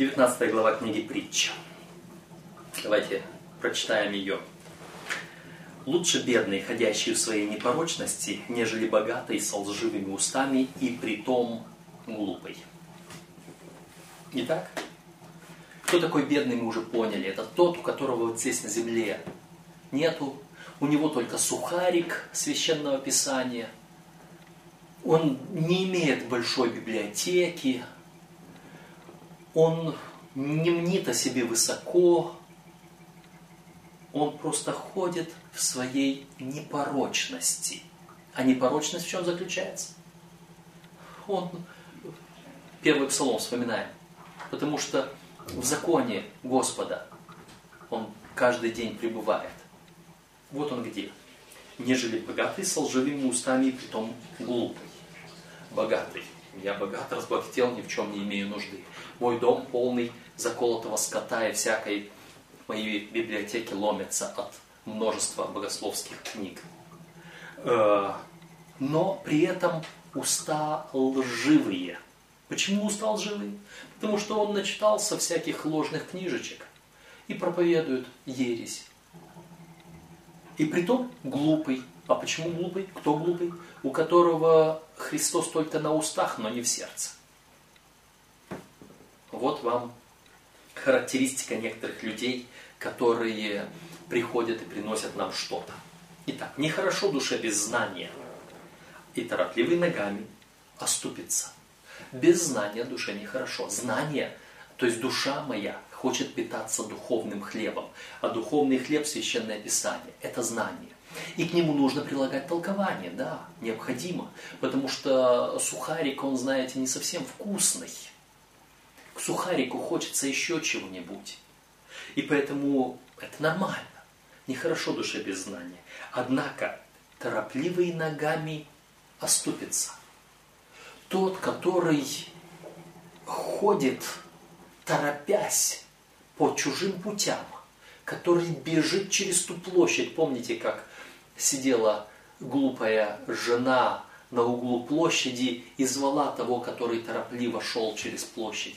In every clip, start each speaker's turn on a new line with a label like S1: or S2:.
S1: 19 глава книги Притча. Давайте прочитаем ее. Лучше бедный, ходящий в своей непорочности, нежели богатый со лживыми устами и притом глупый. Итак, кто такой бедный, мы уже поняли. Это тот, у которого вот здесь на земле нету. У него только сухарик священного писания. Он не имеет большой библиотеки. Он не мнит о себе высоко. Он просто ходит в своей непорочности. А непорочность в чем заключается? Он первый псалом вспоминаем. Потому что в законе Господа он каждый день пребывает. Вот он где. Нежели богатый с лживыми устами и притом глупый. Богатый. Я богат, разбогател, ни в чем не имею нужды. Мой дом полный заколотого скота и всякой моей библиотеки ломятся от множества богословских книг. Э, но при этом уста лживые. Почему уста лживые? Потому что он начитался всяких ложных книжечек и проповедует ересь. И при том глупый. А почему глупый? Кто глупый? У которого Христос только на устах, но не в сердце. Вот вам характеристика некоторых людей, которые приходят и приносят нам что-то. Итак, нехорошо душе без знания и торопливый ногами оступиться. Без знания душе нехорошо. Знание, то есть душа моя хочет питаться духовным хлебом. А духовный хлеб, священное писание, это знание. И к нему нужно прилагать толкование, да, необходимо. Потому что сухарик, он, знаете, не совсем вкусный. К сухарику хочется еще чего-нибудь. И поэтому это нормально. Нехорошо душе без знания. Однако торопливый ногами оступится. Тот, который ходит, торопясь по чужим путям, который бежит через ту площадь. Помните, как сидела глупая жена на углу площади и звала того, который торопливо шел через площадь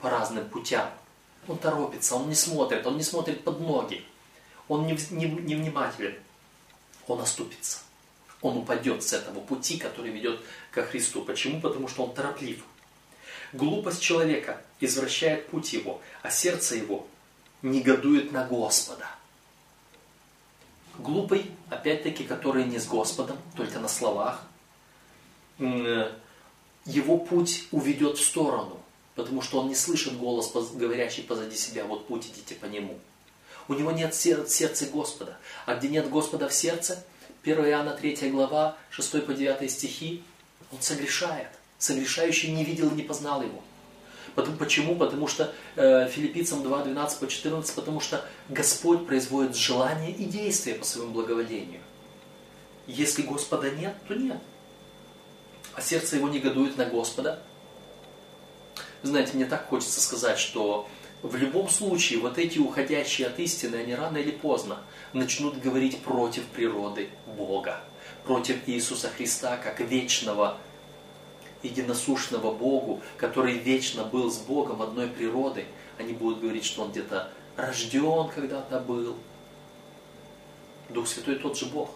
S1: по разным путям. Он торопится, он не смотрит, он не смотрит под ноги, он не, не, не он оступится. Он упадет с этого пути, который ведет ко Христу. Почему? Потому что он тороплив. Глупость человека извращает путь его, а сердце его негодует на Господа. Глупый, опять-таки, который не с Господом, только на словах, его путь уведет в сторону, потому что он не слышит голос, говорящий позади себя, вот путь идите по нему. У него нет сердца Господа. А где нет Господа в сердце, 1 Иоанна 3 глава, 6 по 9 стихи, он согрешает. Согрешающий не видел и не познал его. Почему? Потому что э, филиппийцам 2, 12 по 14, потому что Господь производит желание и действие по своему благоволению. Если Господа нет, то нет. А сердце его негодует на Господа. Знаете, мне так хочется сказать, что в любом случае вот эти уходящие от истины, они рано или поздно начнут говорить против природы Бога, против Иисуса Христа как вечного единосущного Богу, который вечно был с Богом одной природы, они будут говорить, что Он где-то рожден когда-то был. Дух Святой тот же Бог,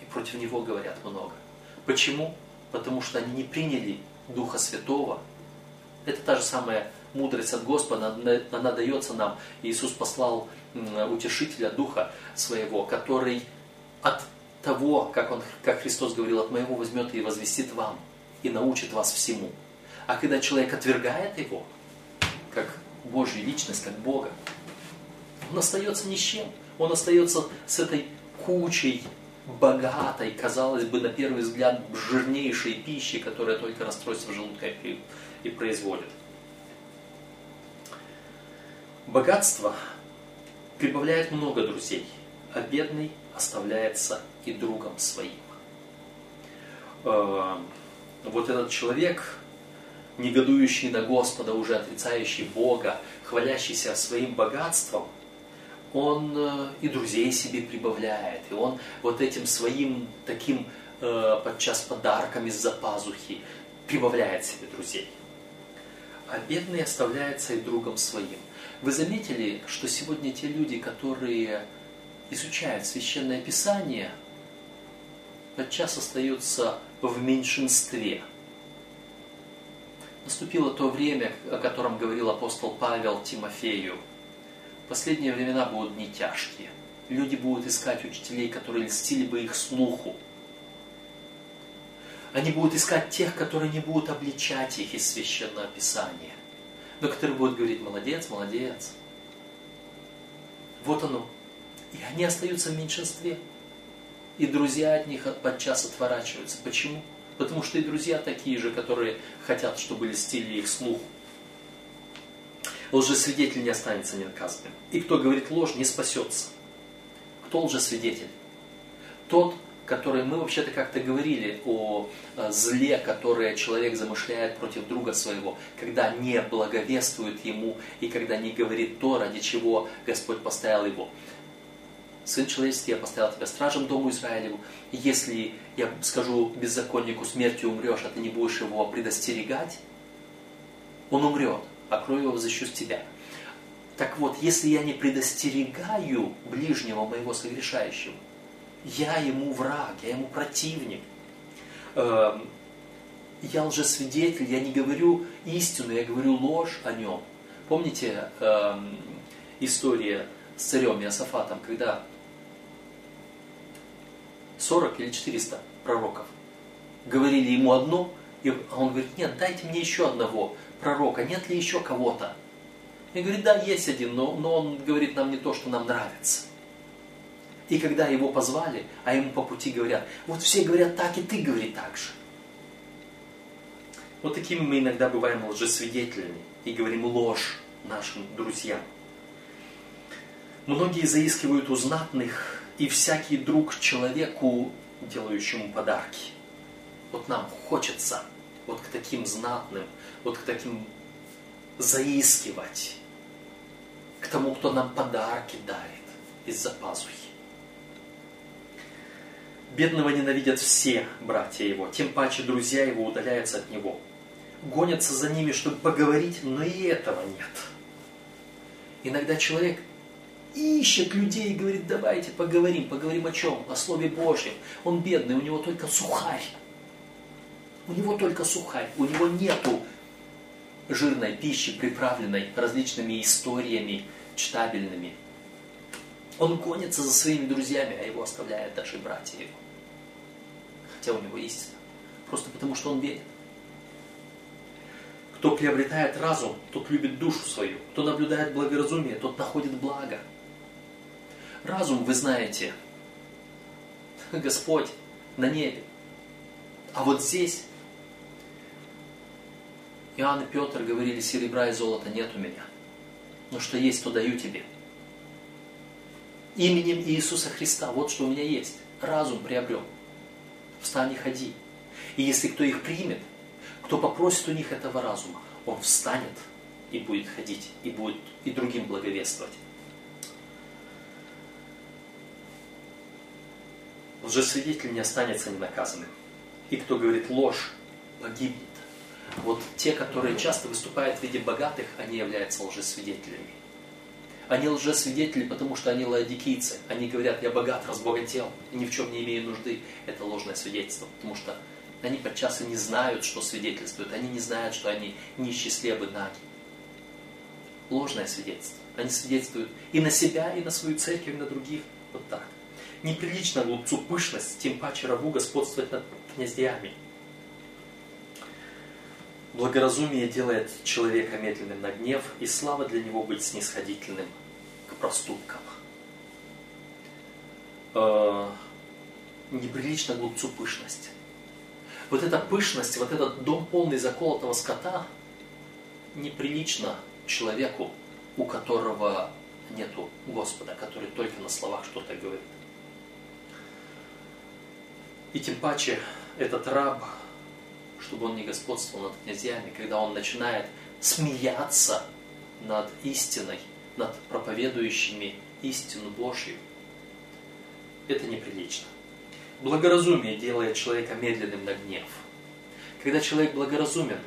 S1: и против Него говорят много. Почему? Потому что они не приняли Духа Святого. Это та же самая мудрость от Господа, она, дается нам. Иисус послал утешителя Духа Своего, который от того, как, он, как Христос говорил, от моего возьмет и возвестит вам и научит вас всему. А когда человек отвергает его, как Божью личность, как Бога, он остается ни с чем. Он остается с этой кучей богатой, казалось бы, на первый взгляд, жирнейшей пищи, которая только расстройство желудка и производит. Богатство прибавляет много друзей, а бедный оставляется и другом своим. Вот этот человек, негодующий на Господа, уже отрицающий Бога, хвалящийся своим богатством, он э, и друзей себе прибавляет, и он вот этим своим таким э, подчас подарком из-за пазухи прибавляет себе друзей. а бедный оставляется и другом своим. Вы заметили, что сегодня те люди, которые изучают священное писание, подчас остаются в меньшинстве. Наступило то время, о котором говорил апостол Павел Тимофею. Последние времена будут не тяжкие. Люди будут искать учителей, которые льстили бы их слуху. Они будут искать тех, которые не будут обличать их из священного писания, но которые будут говорить «молодец, молодец». Вот оно. И они остаются в меньшинстве. И друзья от них подчас отворачиваются. Почему? Потому что и друзья такие же, которые хотят, чтобы льстили их слух. Лжесвидетель не останется ненаказанным. И кто говорит ложь, не спасется. Кто лжесвидетель? Тот, который мы вообще-то как-то говорили о э, зле, которое человек замышляет против друга своего, когда не благовествует ему и когда не говорит то, ради чего Господь поставил его. Сын человеческий, я поставил тебя стражем дому Израилеву. Если я скажу беззаконнику смертью умрешь, а ты не будешь его предостерегать, он умрет, а кровь его защищу тебя. Так вот, если я не предостерегаю ближнего моего согрешающего, я ему враг, я ему противник, эм, я лжесвидетель, я не говорю истину, я говорю ложь о нем. Помните эм, история с царем Иосафатом, когда 40 или 400 пророков говорили ему одно, и он говорит, нет, дайте мне еще одного пророка, нет ли еще кого-то? И говорит, да, есть один, но, но он говорит нам не то, что нам нравится. И когда его позвали, а ему по пути говорят, вот все говорят так, и ты говори так же. Вот такими мы иногда бываем лжесвидетелями и говорим ложь нашим друзьям. Многие заискивают у знатных и всякий друг человеку, делающему подарки. Вот нам хочется вот к таким знатным, вот к таким заискивать, к тому, кто нам подарки дарит из-за пазухи. Бедного ненавидят все братья его, тем паче друзья его удаляются от него. Гонятся за ними, чтобы поговорить, но и этого нет. Иногда человек ищет людей и говорит, давайте поговорим, поговорим о чем? О Слове Божьем. Он бедный, у него только сухарь. У него только сухарь, у него нету жирной пищи, приправленной различными историями читабельными. Он гонится за своими друзьями, а его оставляют даже братья его. Хотя у него истина. Просто потому, что он беден. Кто приобретает разум, тот любит душу свою. Кто наблюдает благоразумие, тот находит благо. Разум, вы знаете, Господь на небе. А вот здесь Иоанн и Петр говорили, серебра и золота нет у меня. Но что есть, то даю тебе. Именем Иисуса Христа, вот что у меня есть. Разум приобрел. Встань и ходи. И если кто их примет, кто попросит у них этого разума, он встанет и будет ходить, и будет и другим благовествовать. Лжесвидетель не останется ненаказанным. И кто говорит ложь, погибнет. Вот те, которые часто выступают в виде богатых, они являются лжесвидетелями. Они лжесвидетели, потому что они лаодикийцы. Они говорят, я богат, разбогател, и ни в чем не имею нужды. Это ложное свидетельство, потому что они подчас и не знают, что свидетельствуют. Они не знают, что они слепы, наги. Ложное свидетельство. Они свидетельствуют и на себя, и на свою церковь, и на других. Вот так. Неприлично глупцу пышность, тем паче рабу господствовать над князьями. Благоразумие делает человека медленным на гнев, и слава для него быть снисходительным к проступкам. Э, неприлично глупцу пышность. Вот эта пышность, вот этот дом полный заколотого скота, неприлично человеку, у которого нету Господа, который только на словах что-то говорит. И тем паче этот раб, чтобы он не господствовал над князьями, когда он начинает смеяться над истиной, над проповедующими истину Божью. Это неприлично. Благоразумие делает человека медленным на гнев. Когда человек благоразумен,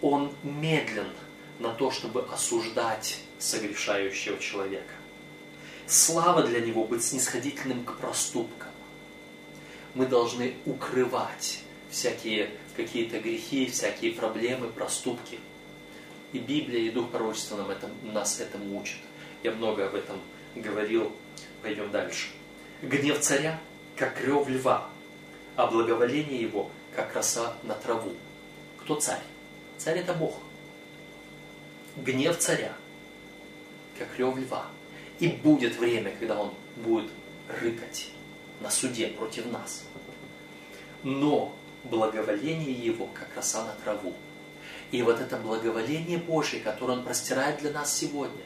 S1: он медлен на то, чтобы осуждать согрешающего человека. Слава для него быть снисходительным к проступкам. Мы должны укрывать всякие какие-то грехи, всякие проблемы, проступки. И Библия, и Дух Пророчества нам это, нас этому учат. Я много об этом говорил. Пойдем дальше. Гнев царя, как рев льва, а благоволение его, как роса на траву. Кто царь? Царь это Бог. Гнев царя, как рев льва. И будет время, когда он будет рыкать на суде против нас. Но благоволение его, как роса на траву. И вот это благоволение Божье, которое Он простирает для нас сегодня,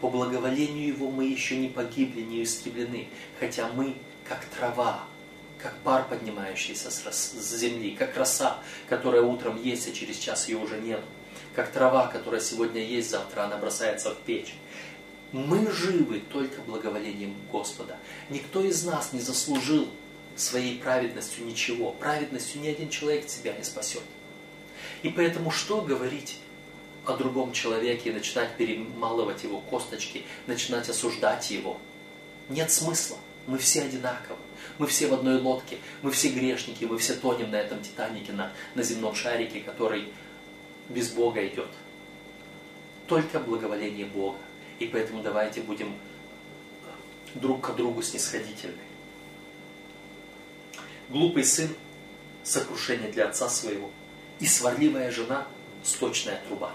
S1: по благоволению Его мы еще не погибли, не истреблены, хотя мы, как трава, как пар, поднимающийся с земли, как роса, которая утром есть, а через час ее уже нет, как трава, которая сегодня есть, завтра она бросается в печь. Мы живы только благоволением Господа. Никто из нас не заслужил своей праведностью ничего. Праведностью ни один человек тебя не спасет. И поэтому что говорить о другом человеке и начинать перемалывать его косточки, начинать осуждать его? Нет смысла. Мы все одинаковы. Мы все в одной лодке. Мы все грешники. Мы все тонем на этом Титанике, на, на земном шарике, который без Бога идет. Только благоволение Бога. И поэтому давайте будем друг к другу снисходительны. Глупый сын – сокрушение для отца своего, и сварливая жена – сточная труба.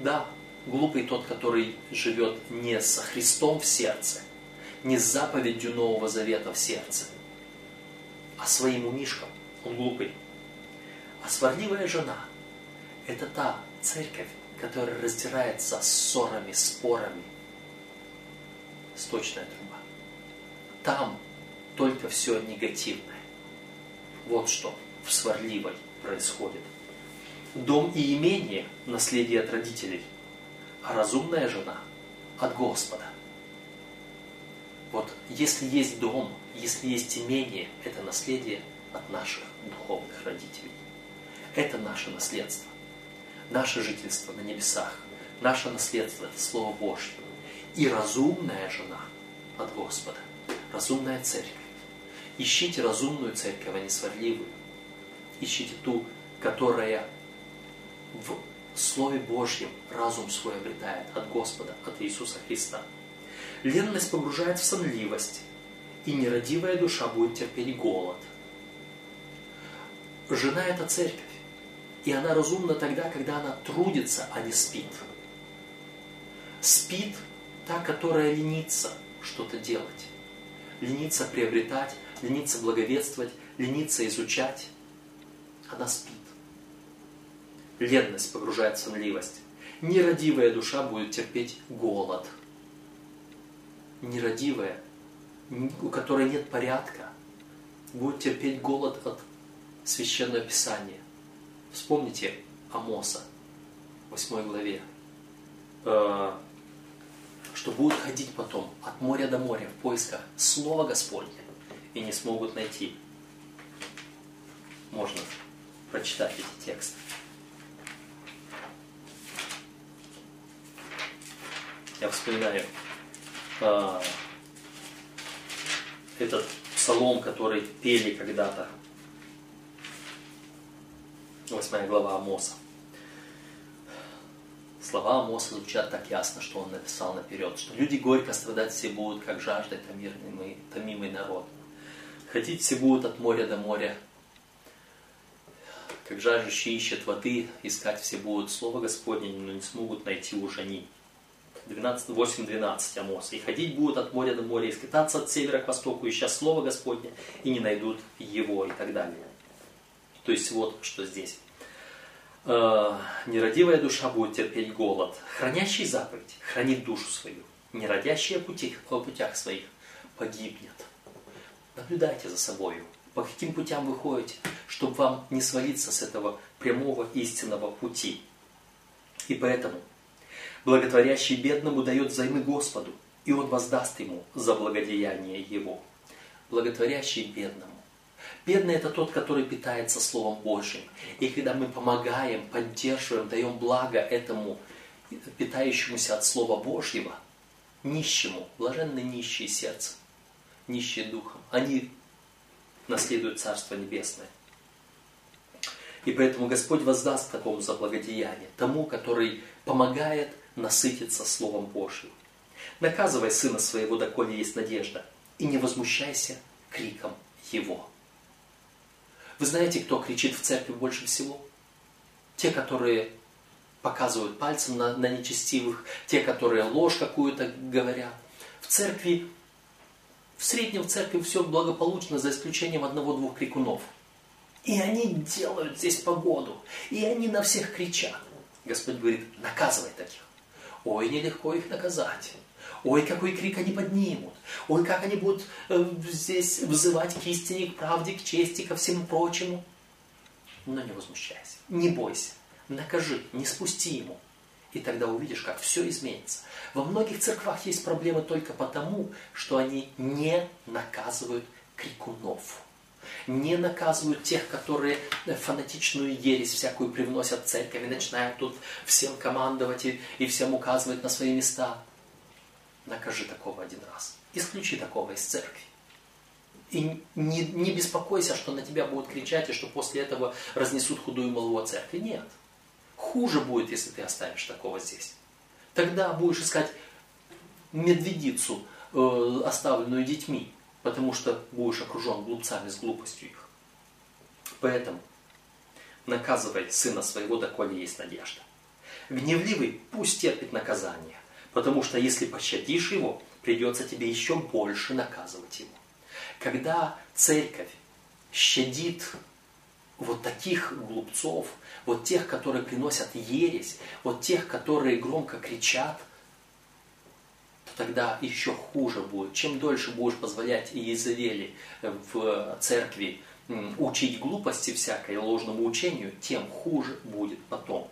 S1: Да, глупый тот, который живет не со Христом в сердце, не с заповедью Нового Завета в сердце, а своим умишком. Он глупый. А сварливая жена – это та церковь, которая раздирается ссорами, спорами. Сточная труба. Там только все негативное. Вот что в сварливой происходит. Дом и имение – наследие от родителей, а разумная жена – от Господа. Вот если есть дом, если есть имение, это наследие от наших духовных родителей. Это наше наследство. Наше жительство на небесах. Наше наследство – это Слово Божье. И разумная жена от Господа. Разумная церковь. Ищите разумную церковь, а не сварливую. Ищите ту, которая в Слове Божьем разум свой обретает от Господа, от Иисуса Христа. Ленность погружает в сонливость, и нерадивая душа будет терпеть голод. Жена – это церковь, и она разумна тогда, когда она трудится, а не спит. Спит та, которая ленится что-то делать, ленится приобретать, ленится благовествовать, ленится изучать, она спит. Ленность погружает в сонливость. Нерадивая душа будет терпеть голод. Нерадивая, у которой нет порядка, будет терпеть голод от священного писания. Вспомните Амоса, 8 главе, э, что будут ходить потом от моря до моря в поисках Слова Господня и не смогут найти. Можно прочитать эти тексты. Я вспоминаю э, этот псалом, который пели когда-то. Восьмая глава Амоса. Слова Амоса звучат так ясно, что он написал наперед, что люди горько страдать все будут, как жаждой томимый, томимый народ. Ходить все будут от моря до моря, как жаждущие ищут воды, искать все будут Слово Господне, но не смогут найти уж они. 8.12 Амоса. И ходить будут от моря до моря, и скитаться от севера к востоку, ища Слово Господне, и не найдут его, и так далее. То есть вот что здесь. Э, нерадивая душа будет терпеть голод. Хранящий заповедь хранит душу свою. Неродящий о, пути, о путях своих погибнет. Наблюдайте за собою. По каким путям вы ходите, чтобы вам не свалиться с этого прямого истинного пути. И поэтому благотворящий бедному дает взаймы Господу, и Он воздаст ему за благодеяние его. Благотворящий бедному. Бедный это тот, который питается Словом Божьим. И когда мы помогаем, поддерживаем, даем благо этому питающемуся от Слова Божьего, нищему, блаженны нищие сердцем, нищие духом, они наследуют Царство Небесное. И поэтому Господь воздаст такому за благодеяние, тому, который помогает насытиться Словом Божьим. Наказывай сына своего, доколе есть надежда, и не возмущайся криком его. Вы знаете, кто кричит в церкви больше всего? Те, которые показывают пальцем на, на нечестивых, те, которые ложь какую-то говорят. В церкви, в среднем в церкви все благополучно, за исключением одного-двух крикунов. И они делают здесь погоду, и они на всех кричат. Господь говорит, наказывай таких. Ой, нелегко их наказать. Ой, какой крик они поднимут. Ой, как они будут э, здесь взывать к истине, к правде, к чести, ко всему прочему. Но не возмущайся, не бойся, накажи, не спусти ему. И тогда увидишь, как все изменится. Во многих церквах есть проблемы только потому, что они не наказывают крикунов. Не наказывают тех, которые фанатичную ересь всякую привносят в церковь и начинают тут всем командовать и, и всем указывать на свои места накажи такого один раз. Исключи такого из церкви. И не, не беспокойся, что на тебя будут кричать, и что после этого разнесут худую молву о церкви. Нет. Хуже будет, если ты оставишь такого здесь. Тогда будешь искать медведицу, э, оставленную детьми, потому что будешь окружен глупцами с глупостью их. Поэтому наказывай сына своего, доколе есть надежда. Гневливый пусть терпит наказание, Потому что если пощадишь его, придется тебе еще больше наказывать его. Когда церковь щадит вот таких глупцов, вот тех, которые приносят ересь, вот тех, которые громко кричат, то тогда еще хуже будет. Чем дольше будешь позволять Иезавели в церкви учить глупости всякой, ложному учению, тем хуже будет потом.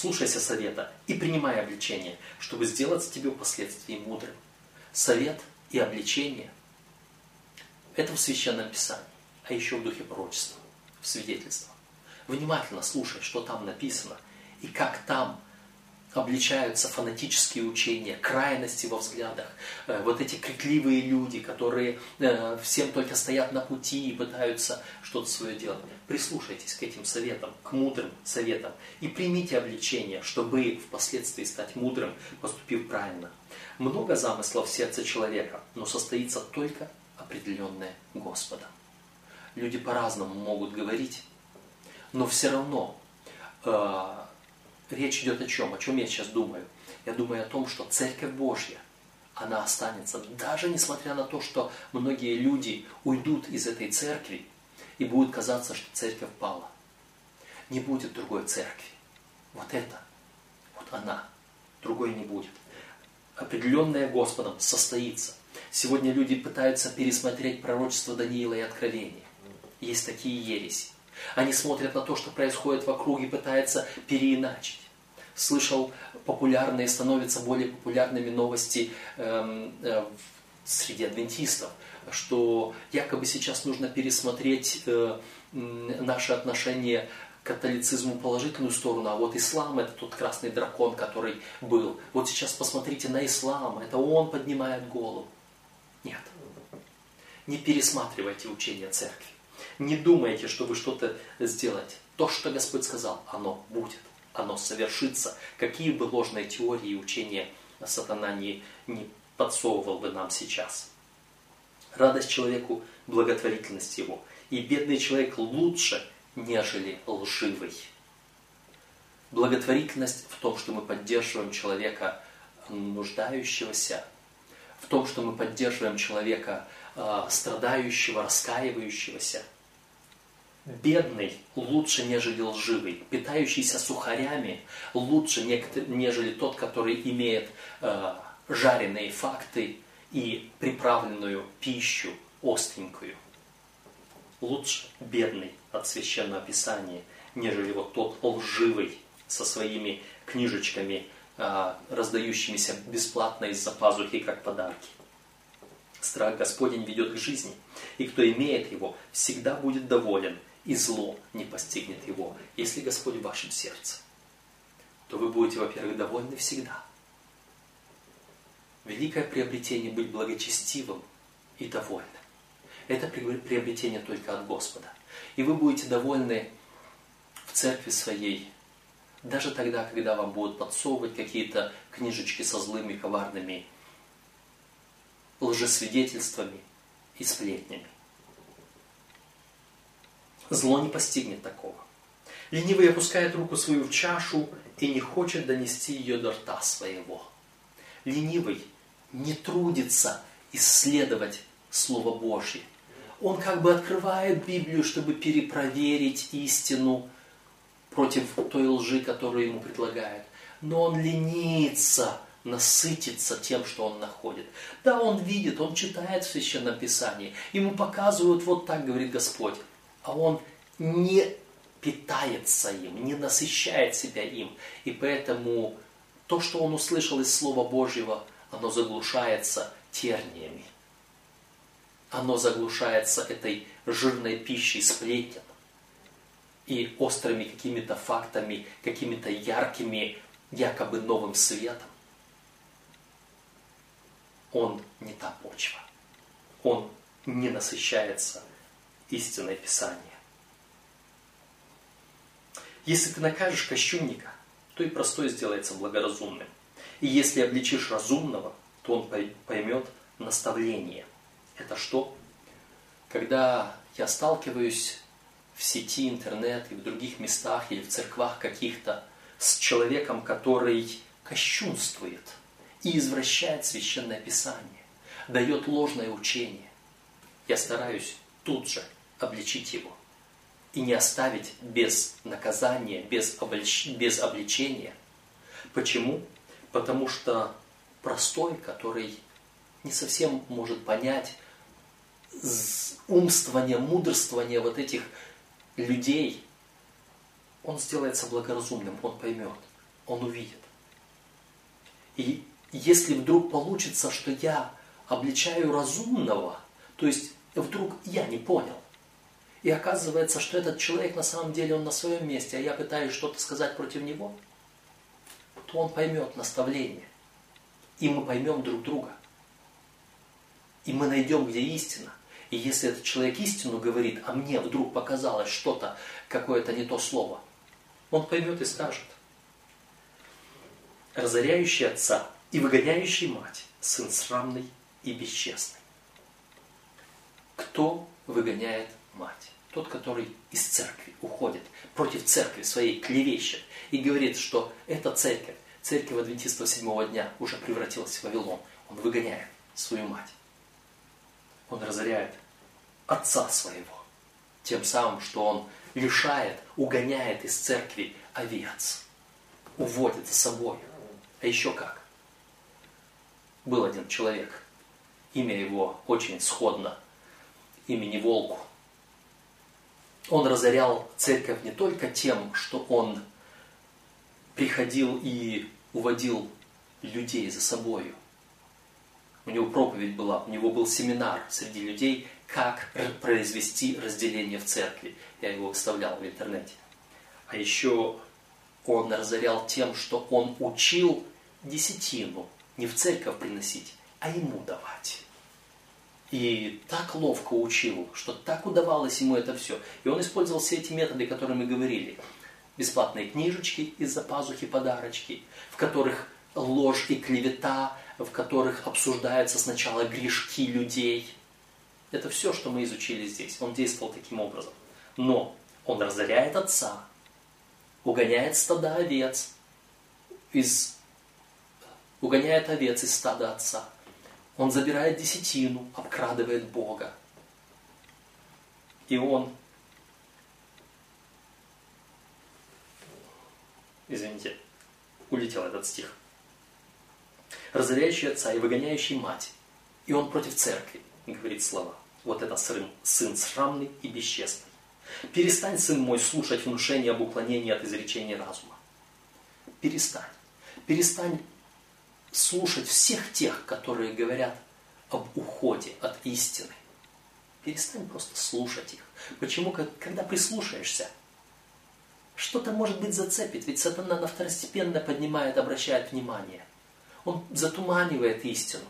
S1: Слушайся совета и принимай обличение, чтобы сделать тебе впоследствии мудрым. Совет и обличение – это в Священном Писании, а еще в духе пророчества, в свидетельствах. Внимательно слушай, что там написано, и как там обличаются фанатические учения, крайности во взглядах, э, вот эти крикливые люди, которые э, всем только стоят на пути и пытаются что-то свое делать. Прислушайтесь к этим советам, к мудрым советам и примите обличение, чтобы впоследствии стать мудрым, поступив правильно. Много замыслов в сердце человека, но состоится только определенное Господом. Люди по-разному могут говорить, но все равно э, речь идет о чем? О чем я сейчас думаю? Я думаю о том, что Церковь Божья, она останется, даже несмотря на то, что многие люди уйдут из этой церкви, и будет казаться, что церковь пала. Не будет другой церкви. Вот это, вот она, другой не будет. Определенное Господом состоится. Сегодня люди пытаются пересмотреть пророчество Даниила и Откровения. Есть такие ереси. Они смотрят на то, что происходит вокруг и пытаются переиначить. Слышал популярные, становятся более популярными новости э, э, среди адвентистов, что якобы сейчас нужно пересмотреть э, наше отношение к католицизму положительную сторону, а вот ислам это тот красный дракон, который был. Вот сейчас посмотрите на ислам, это он поднимает голову. Нет. Не пересматривайте учение церкви. Не думайте, что вы что-то сделаете. То, что Господь сказал, оно будет, оно совершится. Какие бы ложные теории и учения сатана не, не подсовывал бы нам сейчас. Радость человеку – благотворительность его. И бедный человек лучше, нежели лживый. Благотворительность в том, что мы поддерживаем человека нуждающегося, в том, что мы поддерживаем человека э, страдающего, раскаивающегося – Бедный лучше, нежели лживый, питающийся сухарями лучше, нежели тот, который имеет э, жареные факты и приправленную пищу остренькую. Лучше бедный от священного писания, нежели вот тот лживый со своими книжечками, э, раздающимися бесплатно из-за пазухи, как подарки. Страх Господень ведет к жизни, и кто имеет его, всегда будет доволен, и зло не постигнет его. Если Господь в вашем сердце, то вы будете, во-первых, довольны всегда. Великое приобретение быть благочестивым и довольным. Это приобретение только от Господа. И вы будете довольны в церкви своей, даже тогда, когда вам будут подсовывать какие-то книжечки со злыми, коварными лжесвидетельствами и сплетнями. Зло не постигнет такого. Ленивый опускает руку свою в чашу и не хочет донести ее до рта своего. Ленивый не трудится исследовать Слово Божье. Он как бы открывает Библию, чтобы перепроверить истину против той лжи, которую ему предлагают. Но он ленится насытиться тем, что он находит. Да, он видит, он читает в Священном Писании. Ему показывают, вот так говорит Господь. А он не питается им, не насыщает себя им. И поэтому то, что он услышал из Слова Божьего, оно заглушается терниями. Оно заглушается этой жирной пищей сплетен и острыми какими-то фактами, какими-то яркими, якобы новым светом он не та почва. Он не насыщается истинное Писание. Если ты накажешь кощунника, то и простой сделается благоразумным. И если обличишь разумного, то он поймет наставление. Это что? Когда я сталкиваюсь в сети интернет и в других местах или в церквах каких-то с человеком, который кощунствует – и извращает священное писание, дает ложное учение. Я стараюсь тут же обличить его и не оставить без наказания, без, облич... без обличения. Почему? Потому что простой, который не совсем может понять умствование, мудрствование вот этих людей, он сделается благоразумным, он поймет, он увидит. И если вдруг получится, что я обличаю разумного, то есть вдруг я не понял, и оказывается, что этот человек на самом деле он на своем месте, а я пытаюсь что-то сказать против него, то он поймет наставление. И мы поймем друг друга. И мы найдем, где истина. И если этот человек истину говорит, а мне вдруг показалось что-то, какое-то не то слово, он поймет и скажет. Разоряющий отца и выгоняющий мать, сын срамный и бесчестный. Кто выгоняет мать? Тот, который из церкви уходит, против церкви своей клевещет и говорит, что эта церковь, церковь адвентистов седьмого дня уже превратилась в Вавилон. Он выгоняет свою мать. Он разоряет отца своего. Тем самым, что он лишает, угоняет из церкви овец. Уводит за собой. А еще как? Был один человек, имя его очень сходно, имени Волку. Он разорял церковь не только тем, что он приходил и уводил людей за собою. У него проповедь была, у него был семинар среди людей, как произвести разделение в церкви. Я его выставлял в интернете. А еще он разорял тем, что он учил десятину не в церковь приносить, а ему давать. И так ловко учил, что так удавалось ему это все. И он использовал все эти методы, которые мы говорили. Бесплатные книжечки из-за пазухи, подарочки, в которых ложь и клевета, в которых обсуждаются сначала грешки людей. Это все, что мы изучили здесь. Он действовал таким образом. Но он разоряет отца, угоняет стада овец из угоняет овец из стада отца. Он забирает десятину, обкрадывает Бога. И он, извините, улетел этот стих, разоряющий отца и выгоняющий мать. И он против церкви, говорит слова. Вот это сын, сын срамный и бесчестный. Перестань, сын мой, слушать внушение об уклонении от изречения разума. Перестань. Перестань слушать всех тех, которые говорят об уходе от истины. Перестань просто слушать их. Почему? Когда прислушаешься, что-то может быть зацепит, ведь сатана на второстепенно поднимает, обращает внимание. Он затуманивает истину.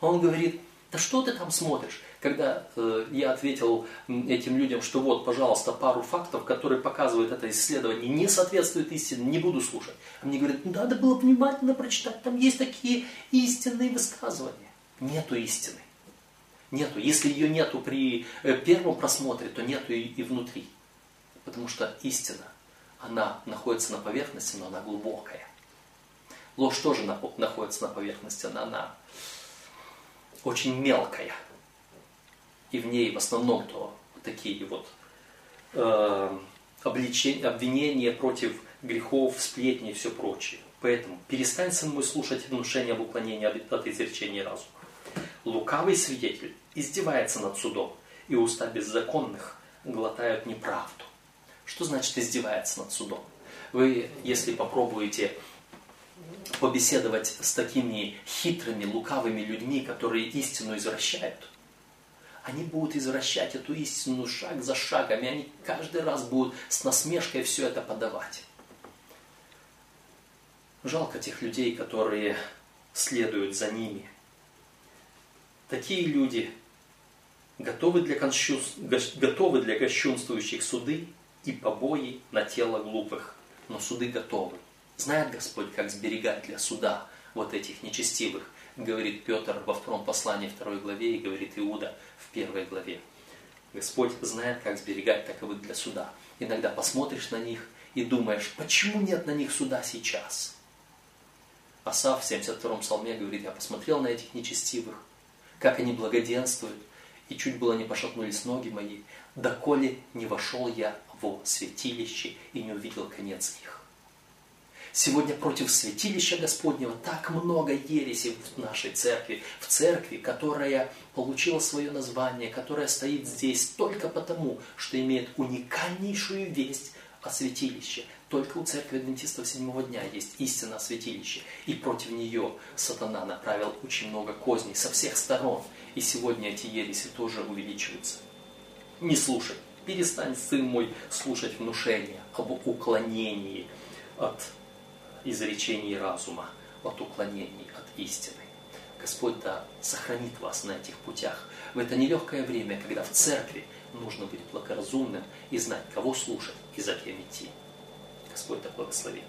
S1: Он говорит, да что ты там смотришь? Когда э, я ответил этим людям, что вот, пожалуйста, пару фактов, которые показывают это исследование, не соответствует истине, не буду слушать. Мне говорят, ну надо было внимательно прочитать, там есть такие истинные высказывания. Нету истины. Нету. Если ее нету при э, первом просмотре, то нету и, и внутри. Потому что истина, она находится на поверхности, но она глубокая. Ложь тоже находится на поверхности, но она очень мелкая. И в ней в основном то такие вот э, обличения, обвинения против грехов, сплетни и все прочее. Поэтому перестань, сын слушать внушение об уклонении от изречения разума. Лукавый свидетель издевается над судом, и уста беззаконных глотают неправду. Что значит издевается над судом? Вы, если попробуете побеседовать с такими хитрыми, лукавыми людьми, которые истину извращают, они будут извращать эту истину шаг за шагом, и они каждый раз будут с насмешкой все это подавать. Жалко тех людей, которые следуют за ними. Такие люди готовы для, конщу... готовы для кощунствующих суды и побои на тело глупых, но суды готовы. Знает Господь, как сберегать для суда вот этих нечестивых, говорит Петр во втором послании второй главе и говорит Иуда в первой главе. Господь знает, как сберегать таковых для суда. Иногда посмотришь на них и думаешь, почему нет на них суда сейчас? Асав в 72-м псалме говорит, я посмотрел на этих нечестивых, как они благоденствуют, и чуть было не пошатнулись ноги мои, доколе не вошел я во святилище и не увидел конец их. Сегодня против святилища Господнего так много ереси в нашей церкви, в церкви, которая получила свое название, которая стоит здесь только потому, что имеет уникальнейшую весть о святилище. Только у церкви адвентистов седьмого дня есть истина о святилище. И против нее сатана направил очень много козней со всех сторон. И сегодня эти ереси тоже увеличиваются. Не слушай. Перестань, сын мой, слушать внушения об уклонении от изречений разума, от уклонений от истины. Господь да сохранит вас на этих путях в это нелегкое время, когда в церкви нужно быть благоразумным и знать, кого слушать и за кем идти. Господь да благословит.